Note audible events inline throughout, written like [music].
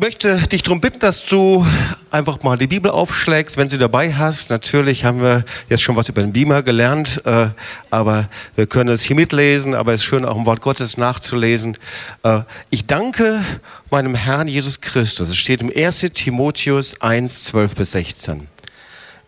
möchte dich darum bitten, dass du einfach mal die Bibel aufschlägst, wenn sie dabei hast. Natürlich haben wir jetzt schon was über den Beamer gelernt, äh, aber wir können es hier mitlesen, aber es ist schön auch im Wort Gottes nachzulesen. Äh, ich danke meinem Herrn Jesus Christus. Es steht im 1. Timotheus 1, 12 bis 16.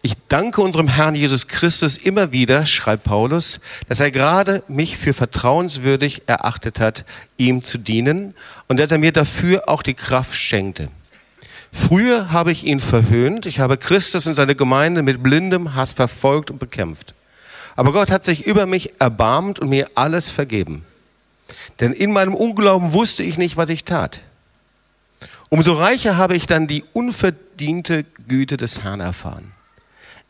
Ich danke unserem Herrn Jesus Christus immer wieder, schreibt Paulus, dass er gerade mich für vertrauenswürdig erachtet hat, ihm zu dienen und dass er mir dafür auch die Kraft schenkte. Früher habe ich ihn verhöhnt, ich habe Christus und seine Gemeinde mit blindem Hass verfolgt und bekämpft. Aber Gott hat sich über mich erbarmt und mir alles vergeben. Denn in meinem Unglauben wusste ich nicht, was ich tat. Umso reicher habe ich dann die unverdiente Güte des Herrn erfahren.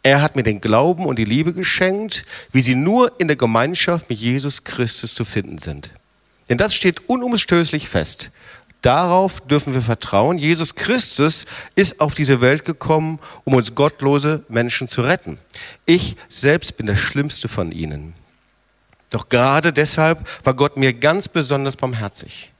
Er hat mir den Glauben und die Liebe geschenkt, wie sie nur in der Gemeinschaft mit Jesus Christus zu finden sind. Denn das steht unumstößlich fest. Darauf dürfen wir vertrauen. Jesus Christus ist auf diese Welt gekommen, um uns gottlose Menschen zu retten. Ich selbst bin der schlimmste von ihnen. Doch gerade deshalb war Gott mir ganz besonders barmherzig.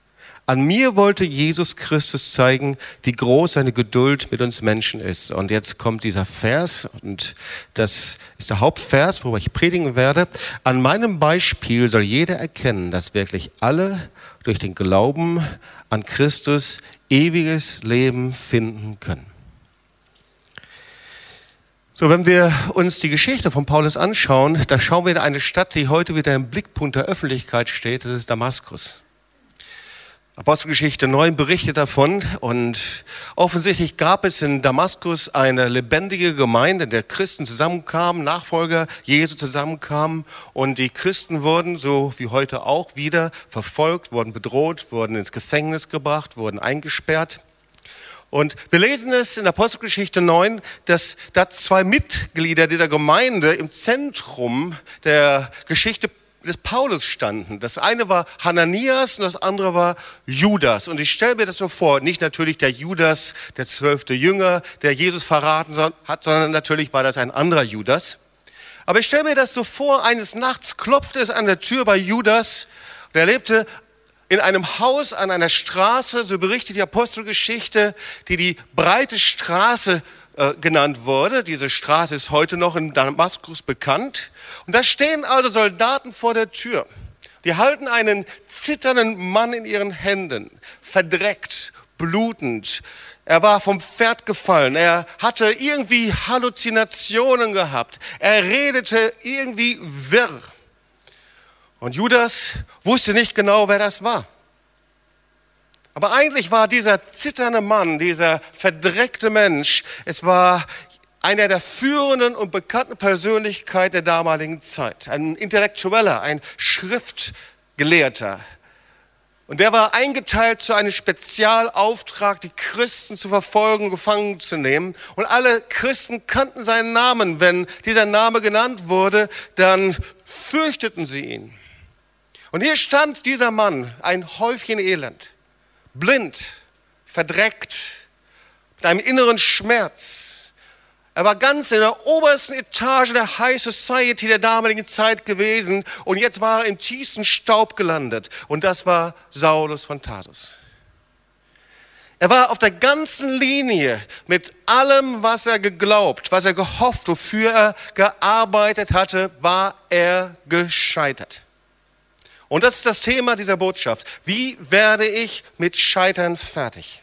An mir wollte Jesus Christus zeigen, wie groß seine Geduld mit uns Menschen ist. Und jetzt kommt dieser Vers, und das ist der Hauptvers, worüber ich predigen werde. An meinem Beispiel soll jeder erkennen, dass wirklich alle durch den Glauben an Christus ewiges Leben finden können. So, wenn wir uns die Geschichte von Paulus anschauen, da schauen wir in eine Stadt, die heute wieder im Blickpunkt der Öffentlichkeit steht, das ist Damaskus. Apostelgeschichte 9 berichtet davon und offensichtlich gab es in Damaskus eine lebendige Gemeinde, in der Christen zusammenkamen, Nachfolger Jesu zusammenkamen und die Christen wurden, so wie heute auch, wieder verfolgt, wurden bedroht, wurden ins Gefängnis gebracht, wurden eingesperrt. Und wir lesen es in Apostelgeschichte 9, dass da zwei Mitglieder dieser Gemeinde im Zentrum der Geschichte des Paulus standen. Das eine war Hananias und das andere war Judas. Und ich stelle mir das so vor, nicht natürlich der Judas, der zwölfte Jünger, der Jesus verraten hat, sondern natürlich war das ein anderer Judas. Aber ich stelle mir das so vor, eines Nachts klopfte es an der Tür bei Judas. Der lebte in einem Haus an einer Straße, so berichtet die Apostelgeschichte, die die breite Straße äh, genannt wurde. Diese Straße ist heute noch in Damaskus bekannt. Und da stehen also Soldaten vor der Tür. Die halten einen zitternden Mann in ihren Händen, verdreckt, blutend. Er war vom Pferd gefallen. Er hatte irgendwie Halluzinationen gehabt. Er redete irgendwie wirr. Und Judas wusste nicht genau, wer das war. Aber eigentlich war dieser zitternde Mann, dieser verdreckte Mensch, es war einer der führenden und bekannten Persönlichkeiten der damaligen Zeit. Ein Intellektueller, ein Schriftgelehrter. Und der war eingeteilt zu einem Spezialauftrag, die Christen zu verfolgen, gefangen zu nehmen. Und alle Christen kannten seinen Namen. Wenn dieser Name genannt wurde, dann fürchteten sie ihn. Und hier stand dieser Mann, ein Häufchen Elend blind, verdreckt, mit einem inneren Schmerz. Er war ganz in der obersten Etage der High Society der damaligen Zeit gewesen und jetzt war er im tiefsten Staub gelandet. Und das war Saulus von Tarsus. Er war auf der ganzen Linie mit allem, was er geglaubt, was er gehofft, wofür er gearbeitet hatte, war er gescheitert. Und das ist das Thema dieser Botschaft. Wie werde ich mit Scheitern fertig?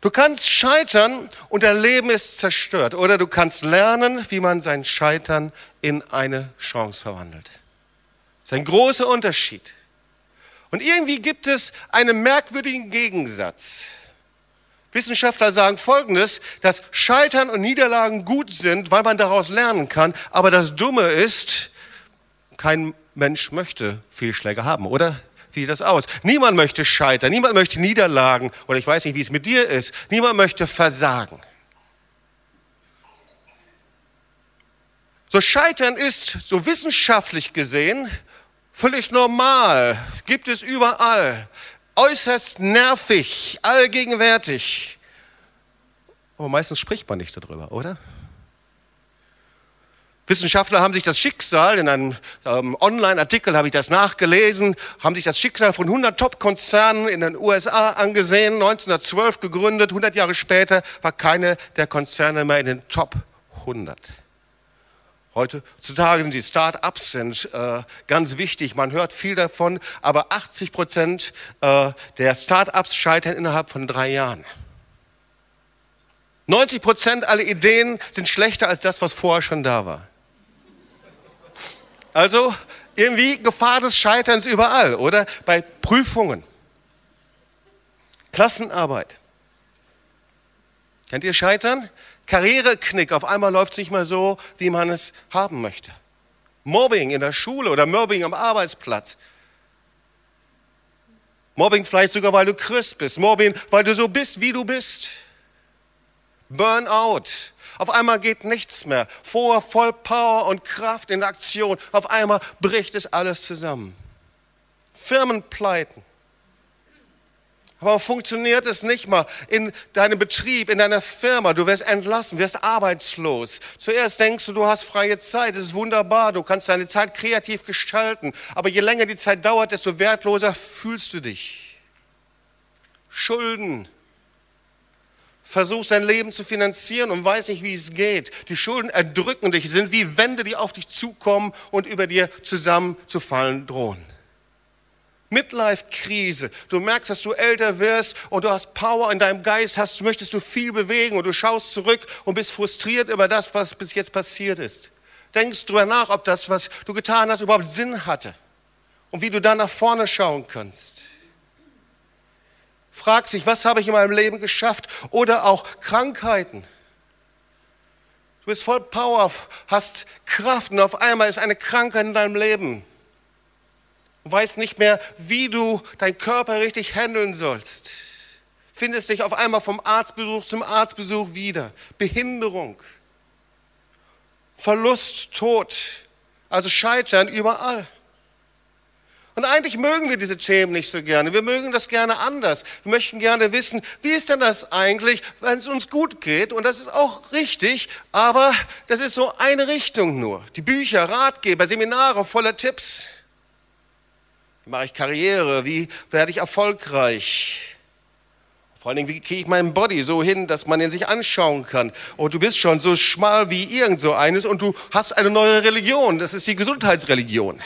Du kannst scheitern und dein Leben ist zerstört. Oder du kannst lernen, wie man sein Scheitern in eine Chance verwandelt. Das ist ein großer Unterschied. Und irgendwie gibt es einen merkwürdigen Gegensatz. Wissenschaftler sagen Folgendes, dass Scheitern und Niederlagen gut sind, weil man daraus lernen kann. Aber das Dumme ist, kein Mensch möchte Fehlschläge haben, oder? Wie sieht das aus? Niemand möchte scheitern, niemand möchte Niederlagen oder ich weiß nicht, wie es mit dir ist. Niemand möchte versagen. So Scheitern ist, so wissenschaftlich gesehen, völlig normal, gibt es überall, äußerst nervig, allgegenwärtig. Aber meistens spricht man nicht darüber, oder? Wissenschaftler haben sich das Schicksal, in einem ähm, Online-Artikel habe ich das nachgelesen, haben sich das Schicksal von 100 Top-Konzernen in den USA angesehen, 1912 gegründet, 100 Jahre später war keine der Konzerne mehr in den Top 100. Heutzutage sind die Start-ups äh, ganz wichtig, man hört viel davon, aber 80 Prozent äh, der Start-ups scheitern innerhalb von drei Jahren. 90 Prozent aller Ideen sind schlechter als das, was vorher schon da war. Also irgendwie Gefahr des Scheiterns überall, oder? Bei Prüfungen, Klassenarbeit. Kennt ihr Scheitern? Karriereknick, auf einmal läuft es nicht mehr so, wie man es haben möchte. Mobbing in der Schule oder Mobbing am Arbeitsplatz. Mobbing vielleicht sogar, weil du Christ bist. Mobbing, weil du so bist, wie du bist. Burnout, auf einmal geht nichts mehr. Vor voll Power und Kraft in Aktion. Auf einmal bricht es alles zusammen. Firmenpleiten. Aber funktioniert es nicht mal in deinem Betrieb, in deiner Firma. Du wirst entlassen, wirst arbeitslos. Zuerst denkst du, du hast freie Zeit. Das ist wunderbar. Du kannst deine Zeit kreativ gestalten. Aber je länger die Zeit dauert, desto wertloser fühlst du dich. Schulden, versuchst dein Leben zu finanzieren und weiß nicht, wie es geht. Die Schulden erdrücken dich, sind wie Wände, die auf dich zukommen und über dir zusammenzufallen drohen. Midlife-Krise. Du merkst, dass du älter wirst und du hast Power in deinem Geist, hast, möchtest du viel bewegen und du schaust zurück und bist frustriert über das, was bis jetzt passiert ist. Denkst drüber nach, ob das, was du getan hast, überhaupt Sinn hatte und wie du dann nach vorne schauen kannst fragt sich, was habe ich in meinem Leben geschafft? Oder auch Krankheiten. Du bist voll Power, hast Kraft und auf einmal ist eine Krankheit in deinem Leben. Du weißt nicht mehr, wie du deinen Körper richtig handeln sollst. Findest dich auf einmal vom Arztbesuch zum Arztbesuch wieder. Behinderung, Verlust, Tod, also Scheitern überall. Und eigentlich mögen wir diese Themen nicht so gerne. Wir mögen das gerne anders. Wir möchten gerne wissen, wie ist denn das eigentlich, wenn es uns gut geht? Und das ist auch richtig, aber das ist so eine Richtung nur. Die Bücher, Ratgeber, Seminare voller Tipps. Wie mache ich Karriere? Wie werde ich erfolgreich? Vor allen Dingen, wie kriege ich meinen Body so hin, dass man ihn sich anschauen kann? Und du bist schon so schmal wie irgend so eines und du hast eine neue Religion. Das ist die Gesundheitsreligion.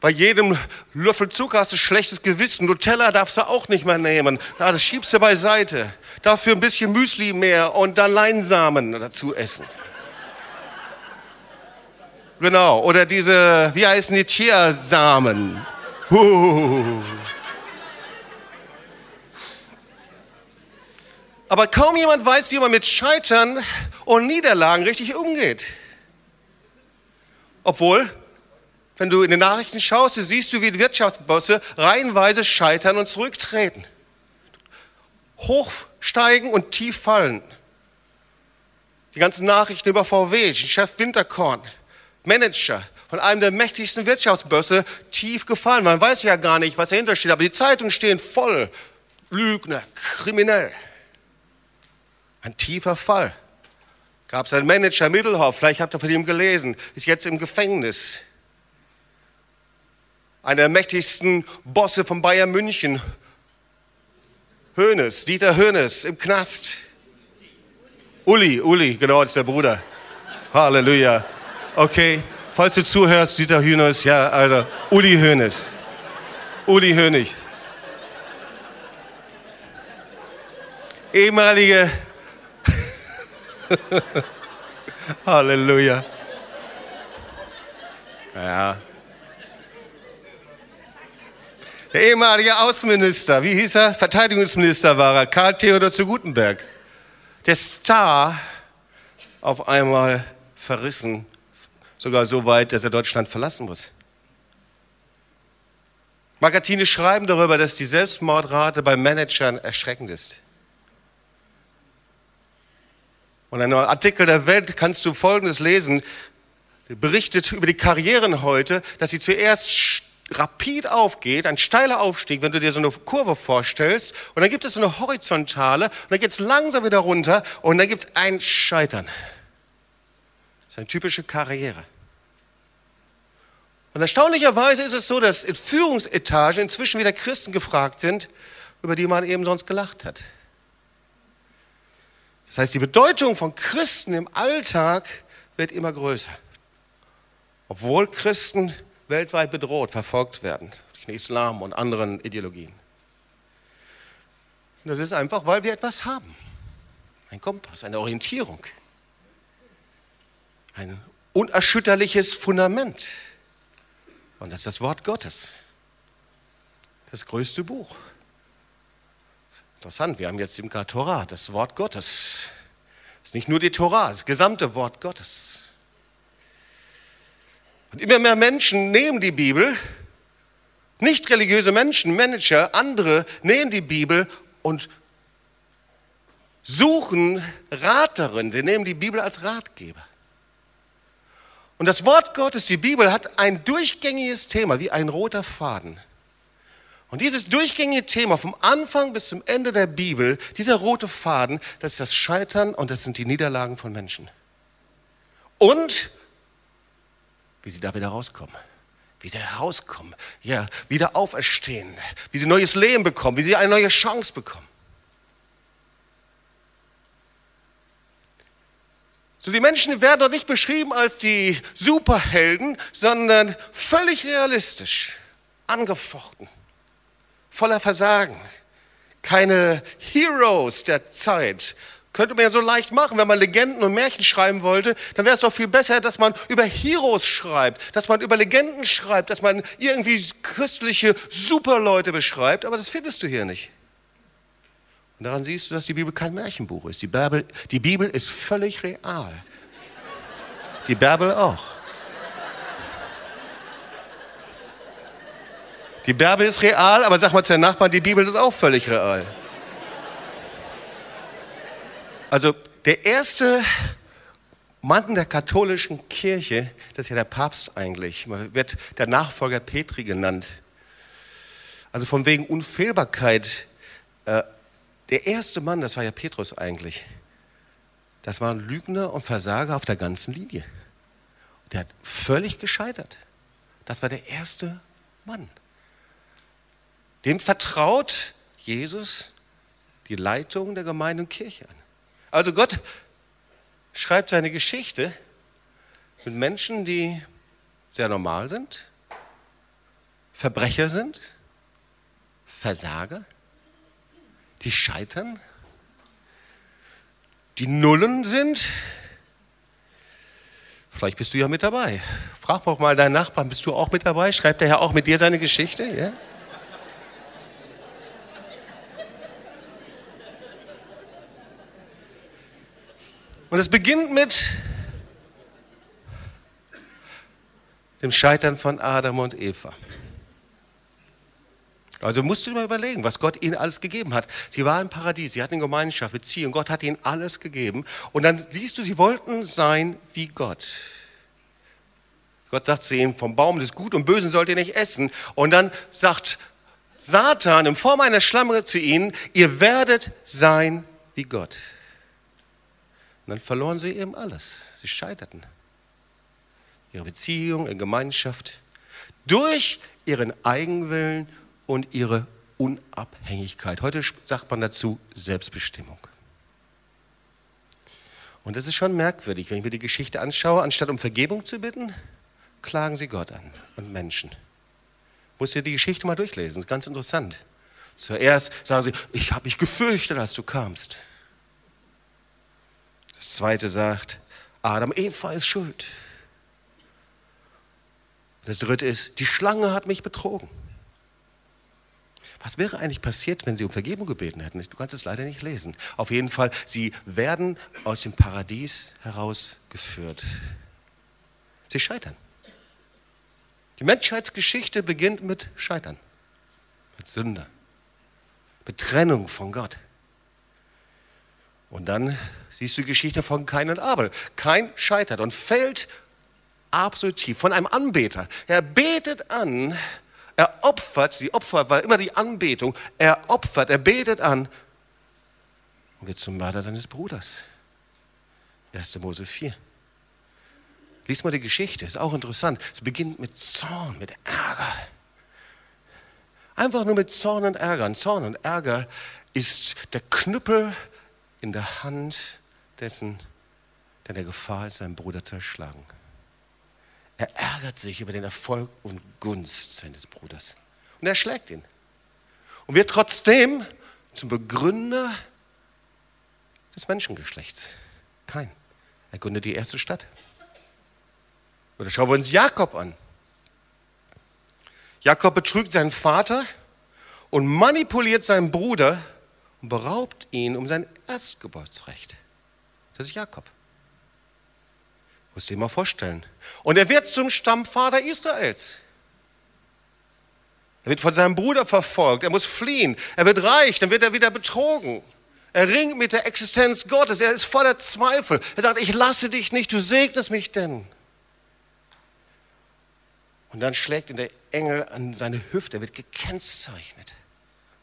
Bei jedem Löffel Zucker hast du schlechtes Gewissen. Nutella darfst du auch nicht mehr nehmen. Ja, das schiebst du beiseite. Dafür ein bisschen Müsli mehr und dann Leinsamen dazu essen. Genau. Oder diese, wie heißen die Chiasamen? Huh. Aber kaum jemand weiß, wie man mit Scheitern und Niederlagen richtig umgeht. Obwohl wenn du in den Nachrichten schaust, siehst du, wie Wirtschaftsbosse reihenweise scheitern und zurücktreten. Hochsteigen und tief fallen. Die ganzen Nachrichten über VW, Chef Winterkorn, Manager von einem der mächtigsten Wirtschaftsbörse tief gefallen. Man weiß ja gar nicht, was dahinter steht, aber die Zeitungen stehen voll. Lügner, kriminell. Ein tiefer Fall. Gab es einen Manager Mittelhoff, vielleicht habt ihr von ihm gelesen, ist jetzt im Gefängnis einer der mächtigsten Bosse von Bayern München, Hönes, Dieter Hönes im Knast. Uli, Uli, genau, das ist der Bruder. Halleluja. Okay, falls du zuhörst, Dieter Hönes, ja, also Uli Hönes. Uli Hönig. Ehemalige [laughs] Halleluja. Ja, der ehemalige Außenminister, wie hieß er? Verteidigungsminister war er, Karl Theodor zu Gutenberg. Der Star auf einmal verrissen, sogar so weit, dass er Deutschland verlassen muss. Magazine schreiben darüber, dass die Selbstmordrate bei Managern erschreckend ist. Und in einem Artikel der Welt kannst du Folgendes lesen, berichtet über die Karrieren heute, dass sie zuerst rapid aufgeht, ein steiler Aufstieg, wenn du dir so eine Kurve vorstellst, und dann gibt es so eine horizontale, und dann geht es langsam wieder runter, und dann gibt es ein Scheitern. Das ist eine typische Karriere. Und erstaunlicherweise ist es so, dass in Führungsetagen inzwischen wieder Christen gefragt sind, über die man eben sonst gelacht hat. Das heißt, die Bedeutung von Christen im Alltag wird immer größer. Obwohl Christen weltweit bedroht, verfolgt werden durch den Islam und anderen Ideologien. Das ist einfach, weil wir etwas haben. Ein Kompass, eine Orientierung. Ein unerschütterliches Fundament. Und das ist das Wort Gottes. Das größte Buch. Interessant, wir haben jetzt im Torah, das Wort Gottes. Das ist nicht nur die Torah, das gesamte Wort Gottes. Und immer mehr Menschen nehmen die Bibel, nicht religiöse Menschen, Manager, andere nehmen die Bibel und suchen Rat. Sie nehmen die Bibel als Ratgeber. Und das Wort Gottes, die Bibel, hat ein durchgängiges Thema, wie ein roter Faden. Und dieses durchgängige Thema vom Anfang bis zum Ende der Bibel, dieser rote Faden, das ist das Scheitern und das sind die Niederlagen von Menschen. Und wie sie da wieder rauskommen. Wie sie herauskommen, ja, wieder auferstehen, wie sie neues Leben bekommen, wie sie eine neue Chance bekommen. So, die Menschen werden dort nicht beschrieben als die Superhelden, sondern völlig realistisch, angefochten, voller Versagen. Keine Heroes der Zeit, könnte man ja so leicht machen, wenn man Legenden und Märchen schreiben wollte, dann wäre es doch viel besser, dass man über Heroes schreibt, dass man über Legenden schreibt, dass man irgendwie christliche Superleute beschreibt, aber das findest du hier nicht. Und daran siehst du, dass die Bibel kein Märchenbuch ist. Die Bibel, die Bibel ist völlig real. Die Bibel auch. Die Bibel ist real, aber sag mal zu den Nachbarn, die Bibel ist auch völlig real. Also der erste Mann der katholischen Kirche, das ist ja der Papst eigentlich, man wird der Nachfolger Petri genannt. Also von wegen Unfehlbarkeit. Äh, der erste Mann, das war ja Petrus eigentlich. Das war ein Lügner und Versager auf der ganzen Linie. Der hat völlig gescheitert. Das war der erste Mann. Dem vertraut Jesus die Leitung der Gemeinde und Kirche an. Also Gott schreibt seine Geschichte mit Menschen, die sehr normal sind, Verbrecher sind, Versager, die scheitern, die Nullen sind. Vielleicht bist du ja mit dabei. Frag doch mal deinen Nachbarn, bist du auch mit dabei? Schreibt der Herr auch mit dir seine Geschichte? Ja? Und es beginnt mit dem Scheitern von Adam und Eva. Also musst du dir mal überlegen, was Gott ihnen alles gegeben hat. Sie waren im Paradies, sie hatten Gemeinschaft, Beziehung, Gott hat ihnen alles gegeben. Und dann siehst du, sie wollten sein wie Gott. Gott sagt zu ihnen, vom Baum des Gut und Bösen sollt ihr nicht essen. Und dann sagt Satan in Form einer Schlange zu ihnen, ihr werdet sein wie Gott. Und dann verloren sie eben alles. Sie scheiterten. Ihre Beziehung, ihre Gemeinschaft. Durch ihren Eigenwillen und ihre Unabhängigkeit. Heute sagt man dazu Selbstbestimmung. Und das ist schon merkwürdig, wenn ich mir die Geschichte anschaue. Anstatt um Vergebung zu bitten, klagen sie Gott an und Menschen. Muss dir die Geschichte mal durchlesen, das ist ganz interessant. Zuerst sagen sie, ich habe mich gefürchtet, als du kamst. Das zweite sagt, Adam, Eva ist schuld. Das dritte ist, die Schlange hat mich betrogen. Was wäre eigentlich passiert, wenn sie um Vergebung gebeten hätten? Du kannst es leider nicht lesen. Auf jeden Fall, sie werden aus dem Paradies herausgeführt. Sie scheitern. Die Menschheitsgeschichte beginnt mit Scheitern, mit Sünde, mit Trennung von Gott. Und dann siehst du die Geschichte von Kain und Abel. Kain scheitert und fällt absolut tief von einem Anbeter. Er betet an, er opfert, die Opfer war immer die Anbetung, er opfert, er betet an und wird zum Mörder seines Bruders. 1. Mose 4. Lies mal die Geschichte, ist auch interessant. Es beginnt mit Zorn, mit Ärger. Einfach nur mit Zorn und Ärger. Und Zorn und Ärger ist der Knüppel in der Hand dessen, der der Gefahr ist, seinen Bruder zu erschlagen. Er ärgert sich über den Erfolg und Gunst seines Bruders. Und er schlägt ihn. Und wird trotzdem zum Begründer des Menschengeschlechts. Kein. Er gründet die erste Stadt. Oder schauen wir uns Jakob an. Jakob betrügt seinen Vater und manipuliert seinen Bruder und beraubt ihn um sein Erstgeburtsrecht. Das ist Jakob. Muss dir mal vorstellen. Und er wird zum Stammvater Israels. Er wird von seinem Bruder verfolgt. Er muss fliehen. Er wird reich. Dann wird er wieder betrogen. Er ringt mit der Existenz Gottes. Er ist voller Zweifel. Er sagt, ich lasse dich nicht. Du segnest mich denn. Und dann schlägt ihn der Engel an seine Hüfte, er wird gekennzeichnet.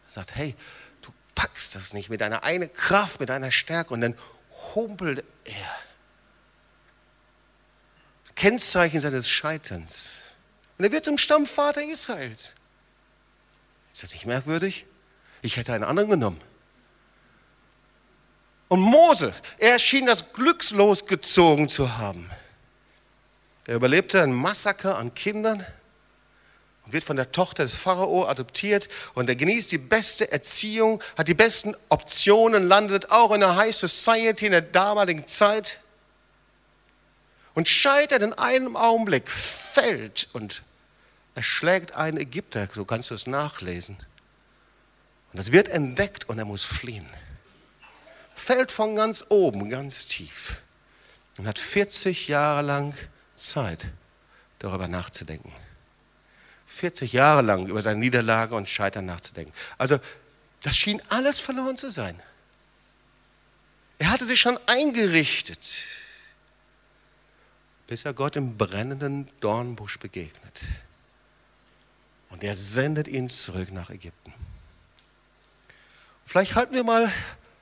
Er sagt, hey, du packst das nicht mit deiner einen Kraft, mit deiner Stärke. Und dann humpelt er. Kennzeichen seines Scheiterns. Und er wird zum Stammvater Israels. Ist das nicht merkwürdig? Ich hätte einen anderen genommen. Und Mose, er schien das glückslos gezogen zu haben. Er überlebte ein Massaker an Kindern und wird von der Tochter des Pharao adoptiert und er genießt die beste Erziehung, hat die besten Optionen, landet auch in der High Society in der damaligen Zeit und scheitert in einem Augenblick, fällt und erschlägt einen Ägypter, so kannst du es nachlesen. Und das wird entdeckt und er muss fliehen. Fällt von ganz oben, ganz tief und hat 40 Jahre lang Zeit, darüber nachzudenken. 40 Jahre lang über seine Niederlage und Scheitern nachzudenken. Also das schien alles verloren zu sein. Er hatte sich schon eingerichtet, bis er Gott im brennenden Dornbusch begegnet. Und er sendet ihn zurück nach Ägypten. Vielleicht halten wir mal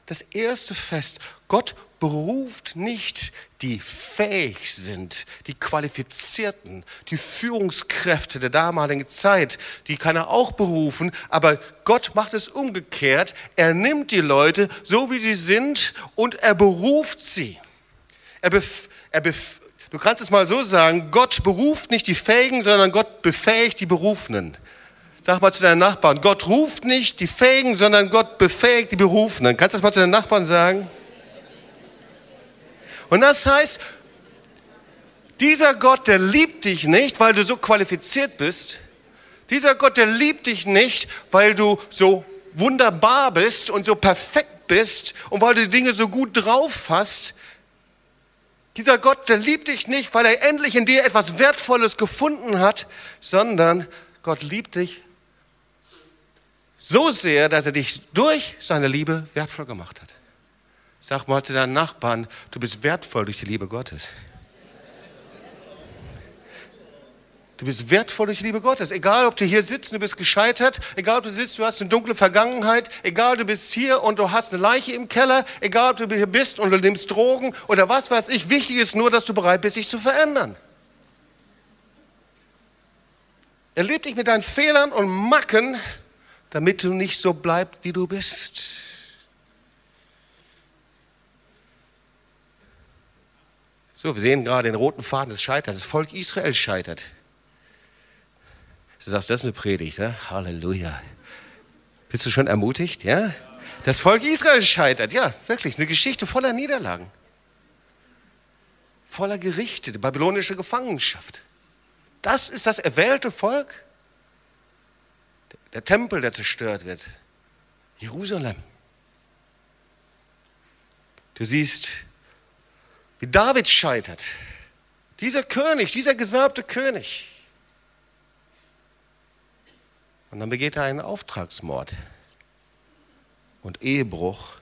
das erste fest. Gott beruft nicht die fähig sind, die Qualifizierten, die Führungskräfte der damaligen Zeit, die kann er auch berufen, aber Gott macht es umgekehrt. Er nimmt die Leute so, wie sie sind und er beruft sie. Er bef er bef du kannst es mal so sagen, Gott beruft nicht die Fähigen, sondern Gott befähigt die Berufenen. Sag mal zu deinen Nachbarn, Gott ruft nicht die Fähigen, sondern Gott befähigt die Berufenen. Kannst du das mal zu deinen Nachbarn sagen? Und das heißt, dieser Gott, der liebt dich nicht, weil du so qualifiziert bist. Dieser Gott, der liebt dich nicht, weil du so wunderbar bist und so perfekt bist und weil du die Dinge so gut drauf hast. Dieser Gott, der liebt dich nicht, weil er endlich in dir etwas Wertvolles gefunden hat, sondern Gott liebt dich so sehr, dass er dich durch seine Liebe wertvoll gemacht hat. Sag mal zu deinen Nachbarn, du bist wertvoll durch die Liebe Gottes. Du bist wertvoll durch die Liebe Gottes. Egal, ob du hier sitzt, du bist gescheitert. Egal, ob du sitzt, du hast eine dunkle Vergangenheit. Egal, du bist hier und du hast eine Leiche im Keller. Egal, ob du hier bist und du nimmst Drogen oder was weiß ich. Wichtig ist nur, dass du bereit bist, dich zu verändern. Er liebt dich mit deinen Fehlern und Macken damit du nicht so bleibst, wie du bist. So, wir sehen gerade den roten Faden des Scheiterns. Das Volk Israel scheitert. Du sagst, das ist eine Predigt, ne? Halleluja. Bist du schon ermutigt? Ja? Das Volk Israel scheitert, ja, wirklich. Eine Geschichte voller Niederlagen. Voller Gerichte, die babylonische Gefangenschaft. Das ist das erwählte Volk der Tempel, der zerstört wird. Jerusalem. Du siehst, David scheitert. Dieser König, dieser gesalbte König. Und dann begeht er einen Auftragsmord und Ehebruch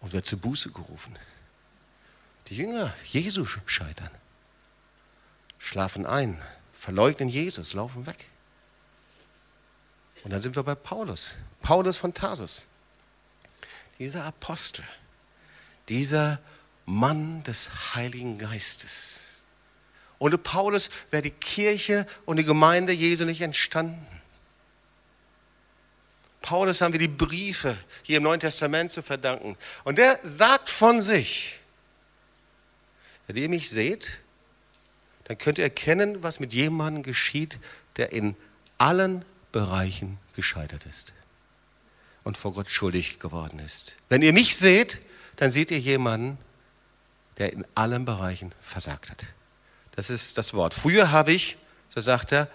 und wird zu Buße gerufen. Die Jünger Jesu scheitern, schlafen ein, verleugnen Jesus, laufen weg. Und dann sind wir bei Paulus. Paulus von Tarsus. Dieser Apostel, dieser Mann des Heiligen Geistes. Ohne Paulus wäre die Kirche und die Gemeinde Jesu nicht entstanden. Paulus haben wir die Briefe hier im Neuen Testament zu verdanken. Und der sagt von sich, wenn ihr mich seht, dann könnt ihr erkennen, was mit jemandem geschieht, der in allen Bereichen gescheitert ist und vor Gott schuldig geworden ist. Wenn ihr mich seht, dann seht ihr jemanden, der in allen Bereichen versagt hat. Das ist das Wort. Früher habe ich, so sagt er,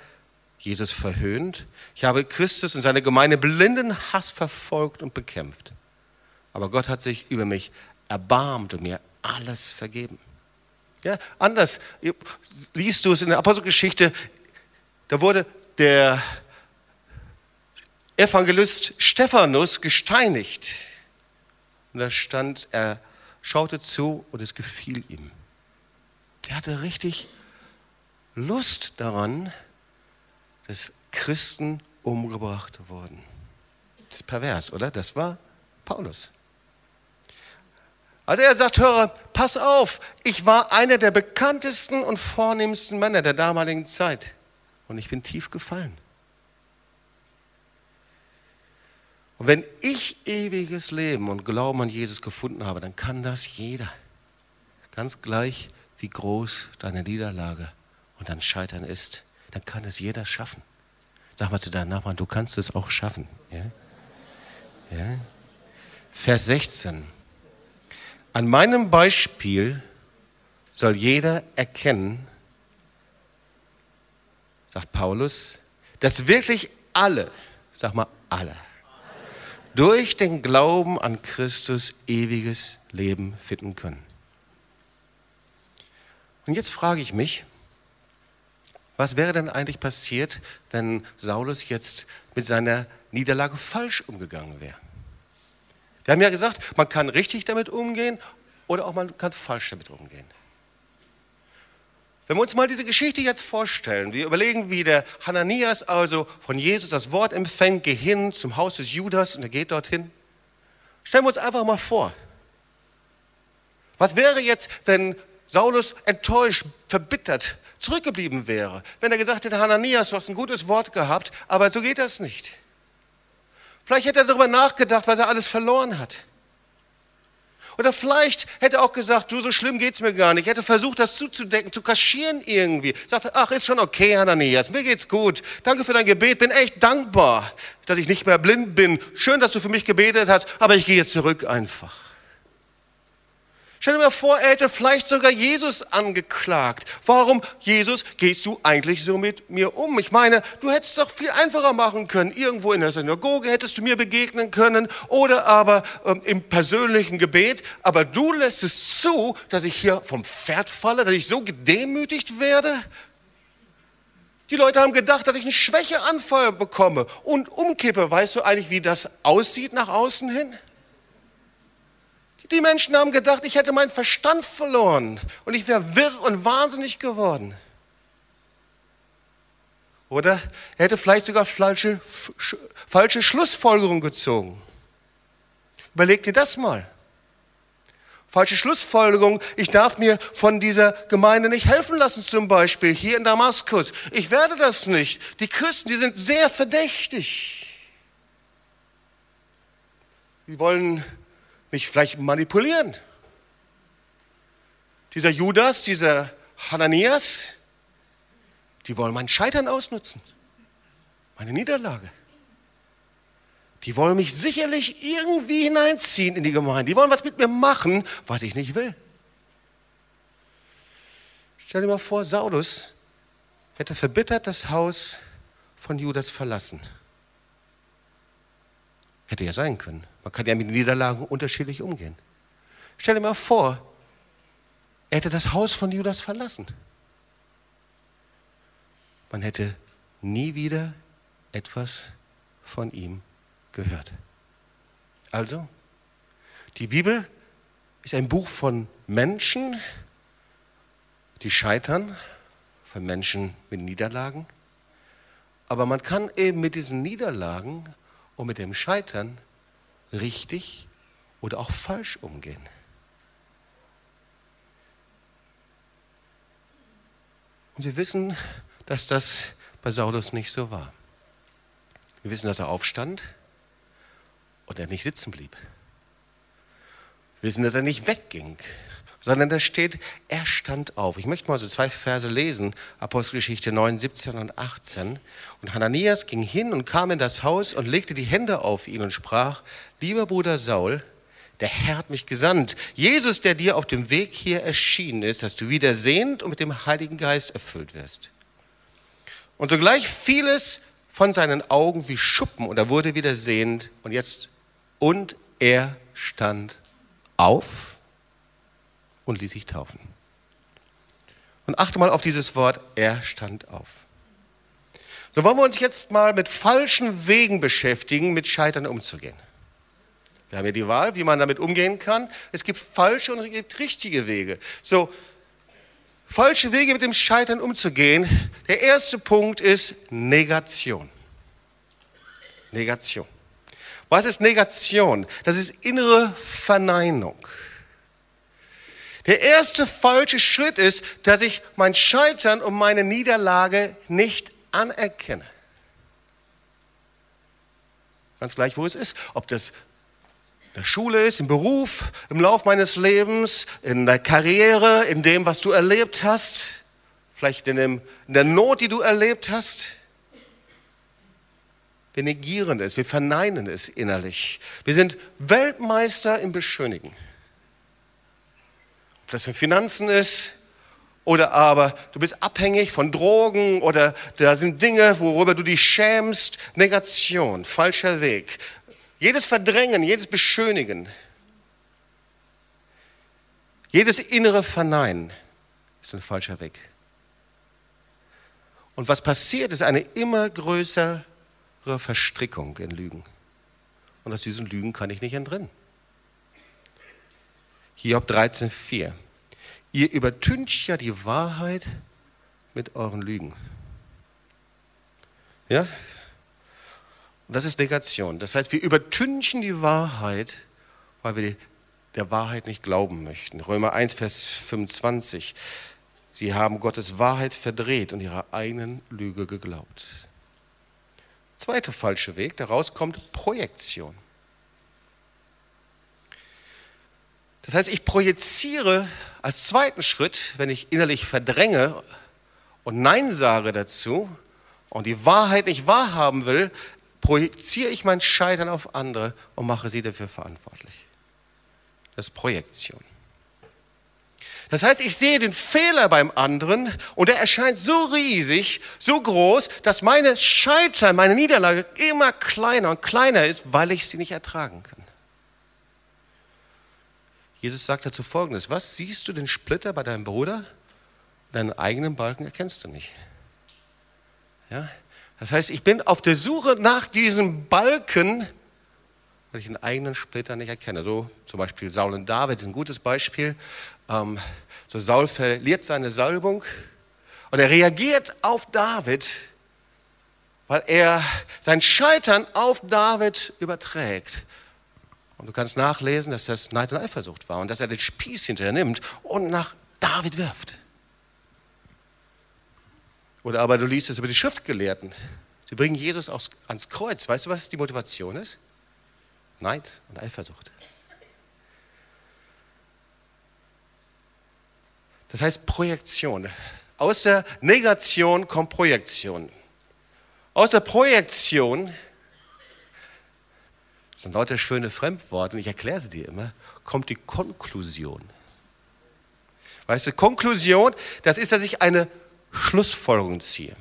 Jesus verhöhnt. Ich habe Christus und seine Gemeinde blinden Hass verfolgt und bekämpft. Aber Gott hat sich über mich erbarmt und mir alles vergeben. Ja, anders liest du es in der Apostelgeschichte, da wurde der Evangelist Stephanus gesteinigt. Und da stand, er schaute zu und es gefiel ihm. Er hatte richtig Lust daran, dass Christen umgebracht wurden. Das ist pervers, oder? Das war Paulus. Also er sagt, höre, pass auf, ich war einer der bekanntesten und vornehmsten Männer der damaligen Zeit und ich bin tief gefallen. Und wenn ich ewiges Leben und Glauben an Jesus gefunden habe, dann kann das jeder. Ganz gleich, wie groß deine Niederlage und dein Scheitern ist, dann kann es jeder schaffen. Sag mal zu deinem Nachbarn, du kannst es auch schaffen. Ja? Ja? Vers 16. An meinem Beispiel soll jeder erkennen, sagt Paulus, dass wirklich alle, sag mal alle, durch den Glauben an Christus ewiges Leben finden können. Und jetzt frage ich mich, was wäre denn eigentlich passiert, wenn Saulus jetzt mit seiner Niederlage falsch umgegangen wäre? Wir haben ja gesagt, man kann richtig damit umgehen oder auch man kann falsch damit umgehen. Wenn wir uns mal diese Geschichte jetzt vorstellen, wir überlegen, wie der Hananias also von Jesus das Wort empfängt, geh hin zum Haus des Judas und er geht dorthin. Stellen wir uns einfach mal vor. Was wäre jetzt, wenn Saulus enttäuscht, verbittert zurückgeblieben wäre? Wenn er gesagt hätte, Hananias, du hast ein gutes Wort gehabt, aber so geht das nicht. Vielleicht hätte er darüber nachgedacht, was er alles verloren hat. Oder vielleicht hätte er auch gesagt, du, so schlimm geht's mir gar nicht. Ich hätte versucht, das zuzudecken, zu kaschieren irgendwie. Sagte, ach, ist schon okay, Hananias, mir geht's gut. Danke für dein Gebet, bin echt dankbar, dass ich nicht mehr blind bin. Schön, dass du für mich gebetet hast, aber ich gehe jetzt zurück einfach. Stell dir mal vor, er hätte vielleicht sogar Jesus angeklagt. Warum, Jesus, gehst du eigentlich so mit mir um? Ich meine, du hättest es doch viel einfacher machen können. Irgendwo in der Synagoge hättest du mir begegnen können oder aber ähm, im persönlichen Gebet. Aber du lässt es zu, dass ich hier vom Pferd falle, dass ich so gedemütigt werde. Die Leute haben gedacht, dass ich einen Schwächeanfall bekomme und umkippe. Weißt du eigentlich, wie das aussieht nach außen hin? Die Menschen haben gedacht, ich hätte meinen Verstand verloren und ich wäre wirr und wahnsinnig geworden. Oder er hätte vielleicht sogar falsche, falsche Schlussfolgerungen gezogen. Überleg dir das mal. Falsche Schlussfolgerung, ich darf mir von dieser Gemeinde nicht helfen lassen, zum Beispiel hier in Damaskus. Ich werde das nicht. Die Christen, die sind sehr verdächtig. Die wollen mich vielleicht manipulieren. Dieser Judas, dieser Hananias, die wollen mein Scheitern ausnutzen, meine Niederlage. Die wollen mich sicherlich irgendwie hineinziehen in die Gemeinde. Die wollen was mit mir machen, was ich nicht will. Stell dir mal vor, Saulus hätte verbittert das Haus von Judas verlassen. Hätte ja sein können. Man kann ja mit Niederlagen unterschiedlich umgehen. Stell dir mal vor, er hätte das Haus von Judas verlassen. Man hätte nie wieder etwas von ihm gehört. Also, die Bibel ist ein Buch von Menschen, die scheitern, von Menschen mit Niederlagen. Aber man kann eben mit diesen Niederlagen und mit dem Scheitern richtig oder auch falsch umgehen. Und wir wissen, dass das bei Saulus nicht so war. Wir wissen, dass er aufstand und er nicht sitzen blieb. Wir wissen, dass er nicht wegging, sondern da steht, er stand auf. Ich möchte mal so zwei Verse lesen, Apostelgeschichte 9, 17 und 18. Und Hananias ging hin und kam in das Haus und legte die Hände auf ihn und sprach, lieber Bruder Saul, der Herr hat mich gesandt. Jesus, der dir auf dem Weg hier erschienen ist, dass du wieder sehend und mit dem Heiligen Geist erfüllt wirst. Und sogleich fiel es von seinen Augen wie Schuppen und er wurde wieder sehend. Und jetzt, und er stand auf und ließ sich taufen. Und achte mal auf dieses Wort, er stand auf. So wollen wir uns jetzt mal mit falschen Wegen beschäftigen, mit Scheitern umzugehen. Wir haben ja die Wahl, wie man damit umgehen kann. Es gibt falsche und es gibt richtige Wege. So, falsche Wege mit dem Scheitern umzugehen. Der erste Punkt ist Negation. Negation. Was ist Negation? Das ist innere Verneinung. Der erste falsche Schritt ist, dass ich mein Scheitern und meine Niederlage nicht anerkenne. Ganz gleich, wo es ist. Ob das in der Schule ist, im Beruf, im Lauf meines Lebens, in der Karriere, in dem, was du erlebt hast, vielleicht in, dem, in der Not, die du erlebt hast. Wir negieren es, wir verneinen es innerlich. Wir sind Weltmeister im Beschönigen. Ob das in Finanzen ist oder aber du bist abhängig von Drogen oder da sind Dinge, worüber du dich schämst. Negation, falscher Weg. Jedes Verdrängen, jedes Beschönigen, jedes innere Verneinen ist ein falscher Weg. Und was passiert, ist eine immer größere Verstrickung in Lügen. Und aus diesen Lügen kann ich nicht entrinnen. Hiob 13,4. Ihr übertüncht ja die Wahrheit mit euren Lügen. Ja, und das ist Negation. Das heißt, wir übertünchen die Wahrheit, weil wir der Wahrheit nicht glauben möchten. Römer 1, Vers 25. Sie haben Gottes Wahrheit verdreht und ihrer eigenen Lüge geglaubt. Zweiter falsche Weg, daraus kommt Projektion. Das heißt, ich projiziere als zweiten Schritt, wenn ich innerlich verdränge und Nein sage dazu und die Wahrheit nicht wahrhaben will, projiziere ich mein Scheitern auf andere und mache sie dafür verantwortlich. Das ist Projektion. Das heißt, ich sehe den Fehler beim anderen und er erscheint so riesig, so groß, dass meine Scheitern, meine Niederlage immer kleiner und kleiner ist, weil ich sie nicht ertragen kann. Jesus sagt dazu folgendes: Was siehst du den Splitter bei deinem Bruder? Deinen eigenen Balken erkennst du nicht. Ja? Das heißt, ich bin auf der Suche nach diesem Balken, weil ich einen eigenen Splitter nicht erkenne. So zum Beispiel Saul und David ist ein gutes Beispiel. Ähm, so Saul verliert seine Salbung und er reagiert auf David, weil er sein Scheitern auf David überträgt. Und du kannst nachlesen, dass das Neid und Eifersucht war und dass er den Spieß hinterher nimmt und nach David wirft. Oder aber du liest es über die Schriftgelehrten. Sie bringen Jesus ans Kreuz. Weißt du, was die Motivation ist? Neid und Eifersucht. Das heißt Projektion. Aus der Negation kommt Projektion. Aus der Projektion, das sind lauter schöne Fremdworte und ich erkläre sie dir immer, kommt die Konklusion. Weißt du, Konklusion, das ist, dass ich eine Schlussfolgerung ziehe.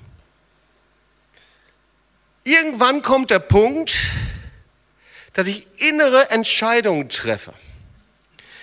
Irgendwann kommt der Punkt, dass ich innere Entscheidungen treffe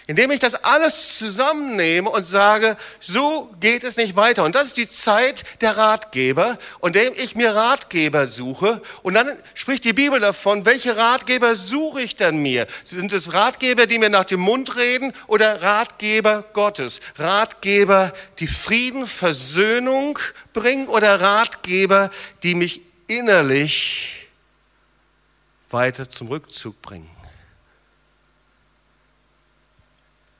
indem ich das alles zusammennehme und sage, so geht es nicht weiter. Und das ist die Zeit der Ratgeber, und indem ich mir Ratgeber suche. Und dann spricht die Bibel davon, welche Ratgeber suche ich denn mir? Sind es Ratgeber, die mir nach dem Mund reden oder Ratgeber Gottes? Ratgeber, die Frieden, Versöhnung bringen oder Ratgeber, die mich innerlich weiter zum Rückzug bringen?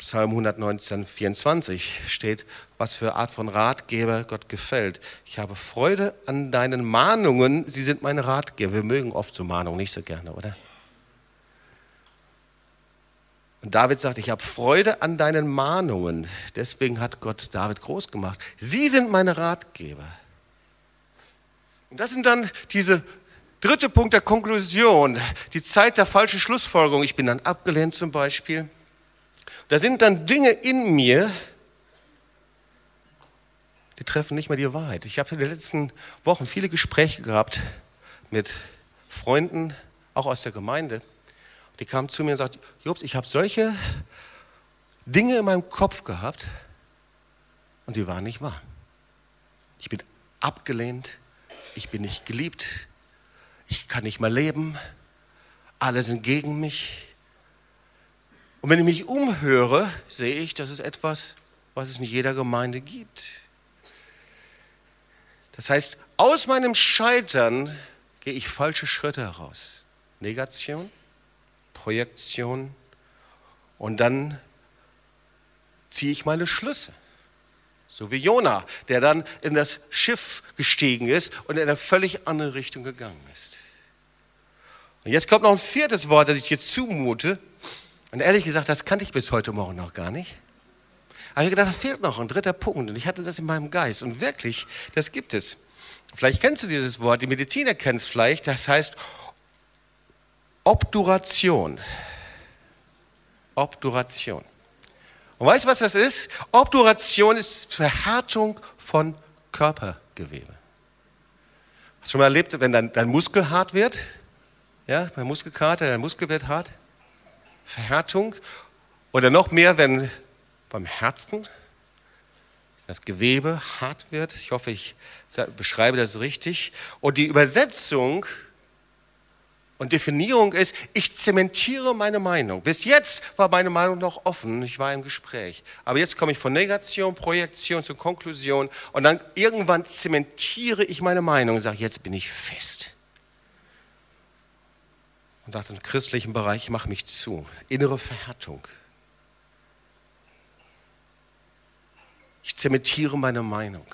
Psalm 119, 24 steht, was für Art von Ratgeber Gott gefällt. Ich habe Freude an deinen Mahnungen, sie sind meine Ratgeber. Wir mögen oft so Mahnungen nicht so gerne, oder? Und David sagt, ich habe Freude an deinen Mahnungen. Deswegen hat Gott David groß gemacht. Sie sind meine Ratgeber. Und das sind dann diese dritte Punkt der Konklusion, die Zeit der falschen Schlussfolgerung. Ich bin dann abgelehnt zum Beispiel. Da sind dann Dinge in mir, die treffen nicht mehr die Wahrheit. Ich habe in den letzten Wochen viele Gespräche gehabt mit Freunden, auch aus der Gemeinde. Die kamen zu mir und sagten, Jobs, ich habe solche Dinge in meinem Kopf gehabt und sie waren nicht wahr. Ich bin abgelehnt, ich bin nicht geliebt, ich kann nicht mehr leben, alle sind gegen mich. Und wenn ich mich umhöre, sehe ich, das ist etwas, was es in jeder Gemeinde gibt. Das heißt, aus meinem Scheitern gehe ich falsche Schritte heraus. Negation, Projektion und dann ziehe ich meine Schlüsse. So wie Jona, der dann in das Schiff gestiegen ist und in eine völlig andere Richtung gegangen ist. Und jetzt kommt noch ein viertes Wort, das ich dir zumute. Und ehrlich gesagt, das kannte ich bis heute Morgen noch gar nicht. Aber ich gedacht, da fehlt noch ein dritter Punkt. Und ich hatte das in meinem Geist. Und wirklich, das gibt es. Vielleicht kennst du dieses Wort, die Mediziner kennen es vielleicht. Das heißt Obduration. Obduration. Und weißt du, was das ist? Obduration ist Verhärtung von Körpergewebe. Hast du schon mal erlebt, wenn dein, dein Muskel hart wird? Ja, beim Muskelkater, dein Muskel wird hart. Verhärtung. Oder noch mehr, wenn beim Herzen das Gewebe hart wird. Ich hoffe, ich beschreibe das richtig. Und die Übersetzung und Definierung ist, ich zementiere meine Meinung. Bis jetzt war meine Meinung noch offen, ich war im Gespräch. Aber jetzt komme ich von Negation, Projektion zur Konklusion und dann irgendwann zementiere ich meine Meinung und sage, jetzt bin ich fest und sagt im christlichen Bereich, mach mich zu. Innere Verhärtung. Ich zementiere meine Meinung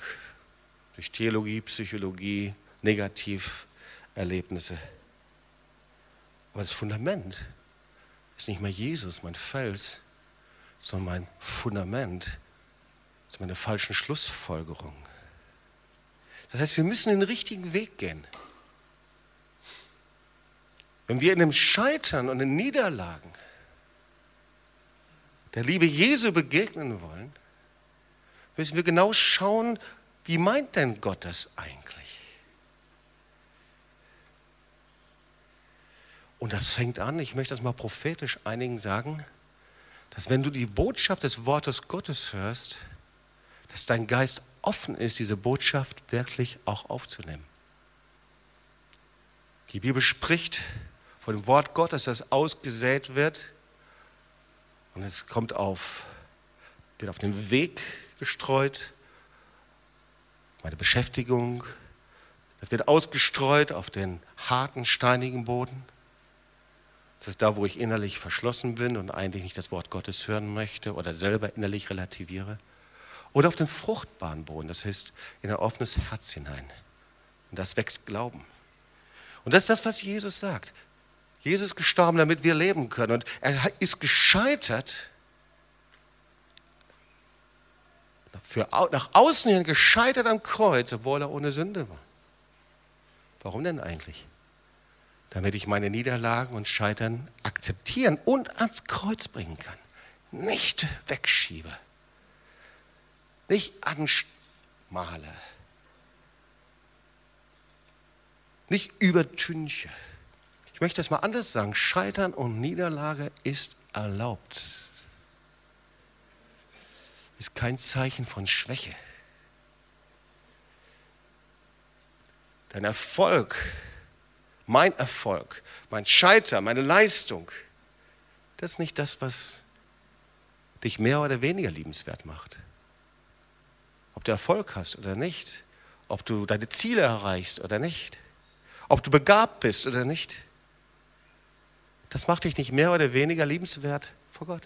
durch Theologie, Psychologie, Negativerlebnisse. Aber das Fundament ist nicht mehr Jesus, mein Fels, sondern mein Fundament ist meine falschen Schlussfolgerungen. Das heißt, wir müssen den richtigen Weg gehen. Wenn wir in dem Scheitern und in Niederlagen der Liebe Jesu begegnen wollen, müssen wir genau schauen, wie meint denn Gott das eigentlich? Und das fängt an, ich möchte das mal prophetisch einigen sagen, dass wenn du die Botschaft des Wortes Gottes hörst, dass dein Geist offen ist, diese Botschaft wirklich auch aufzunehmen. Die Bibel spricht von dem Wort Gottes, das ausgesät wird. Und es kommt auf, wird auf den Weg gestreut, meine Beschäftigung, das wird ausgestreut auf den harten, steinigen Boden. Das ist da, wo ich innerlich verschlossen bin und eigentlich nicht das Wort Gottes hören möchte oder selber innerlich relativiere. Oder auf den fruchtbaren Boden, das heißt in ein offenes Herz hinein. Und das wächst Glauben. Und das ist das, was Jesus sagt. Jesus ist gestorben, damit wir leben können. Und er ist gescheitert, für, nach außen hin gescheitert am Kreuz, obwohl er ohne Sünde war. Warum denn eigentlich? Damit ich meine Niederlagen und Scheitern akzeptieren und ans Kreuz bringen kann. Nicht wegschiebe. Nicht anmale. Nicht übertünche. Ich möchte es mal anders sagen. Scheitern und Niederlage ist erlaubt. Ist kein Zeichen von Schwäche. Dein Erfolg, mein Erfolg, mein Scheitern, meine Leistung, das ist nicht das, was dich mehr oder weniger liebenswert macht. Ob du Erfolg hast oder nicht, ob du deine Ziele erreichst oder nicht, ob du begabt bist oder nicht. Das macht dich nicht mehr oder weniger liebenswert vor Gott.